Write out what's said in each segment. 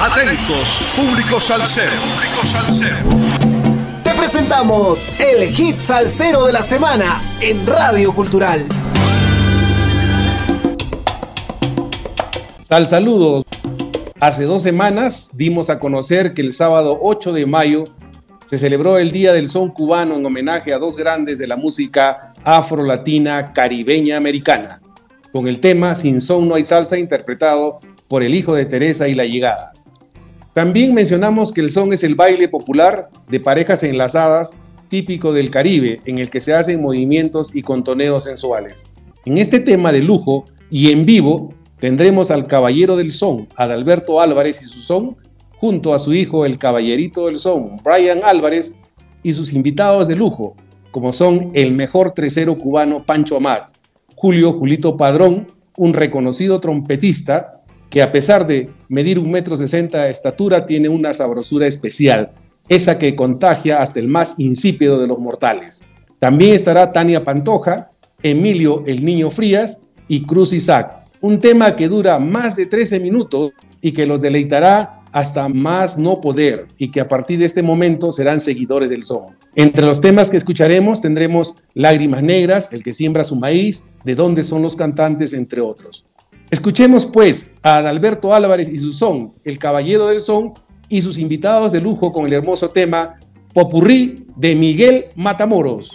Atentos, público salsero. Te presentamos el hit salsero de la semana en Radio Cultural. Sal saludos. Hace dos semanas dimos a conocer que el sábado 8 de mayo se celebró el Día del Son Cubano en homenaje a dos grandes de la música afro-latina caribeña americana, con el tema Sin Son No Hay Salsa interpretado por el hijo de Teresa y la llegada. También mencionamos que el son es el baile popular de parejas enlazadas típico del Caribe, en el que se hacen movimientos y contoneos sensuales. En este tema de lujo y en vivo tendremos al caballero del son, Adalberto Álvarez y su son, junto a su hijo el caballerito del son, Brian Álvarez, y sus invitados de lujo, como son el mejor tresero cubano Pancho Amat, Julio Julito Padrón, un reconocido trompetista, que a pesar de medir un metro sesenta de estatura, tiene una sabrosura especial, esa que contagia hasta el más insípido de los mortales. También estará Tania Pantoja, Emilio el Niño Frías y Cruz Isaac, un tema que dura más de 13 minutos y que los deleitará hasta más no poder y que a partir de este momento serán seguidores del son. Entre los temas que escucharemos tendremos Lágrimas Negras, El que siembra su maíz, De dónde son los cantantes, entre otros. Escuchemos pues a Adalberto Álvarez y su son, el caballero del son, y sus invitados de lujo con el hermoso tema Popurrí de Miguel Matamoros.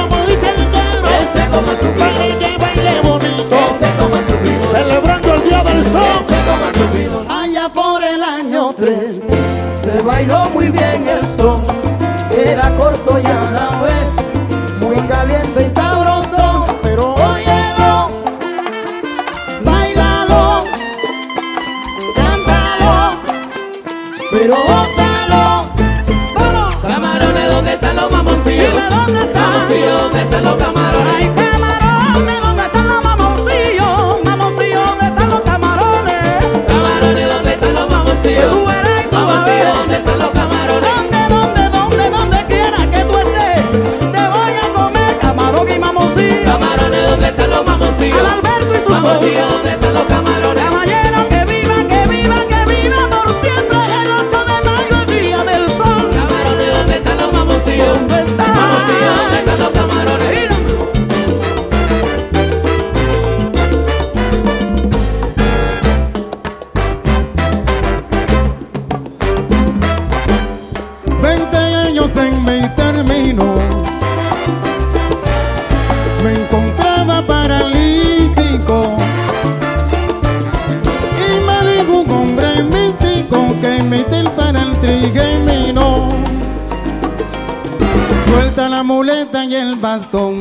Camarones, ¿dónde están los mamoncillos? ¿Dónde están? Bastón.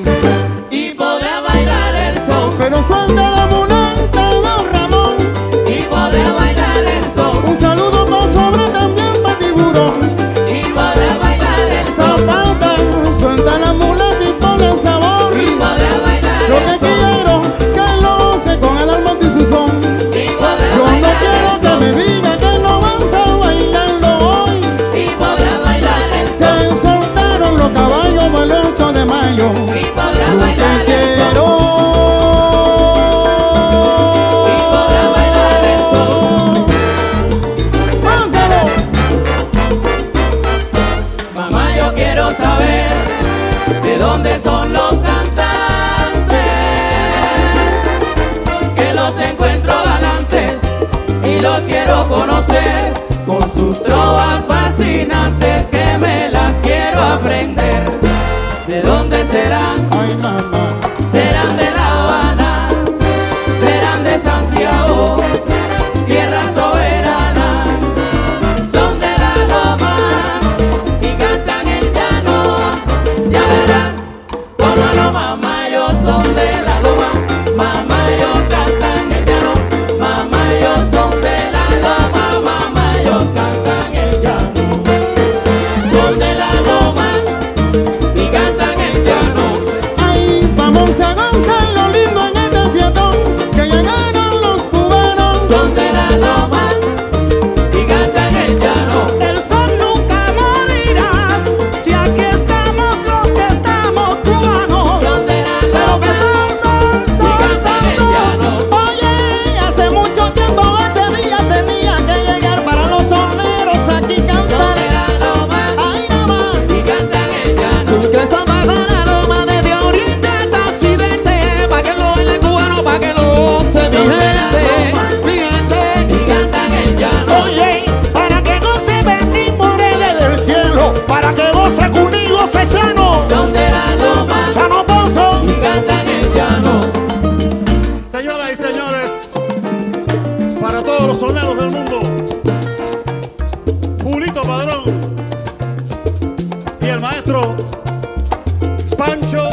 El maestro Pancho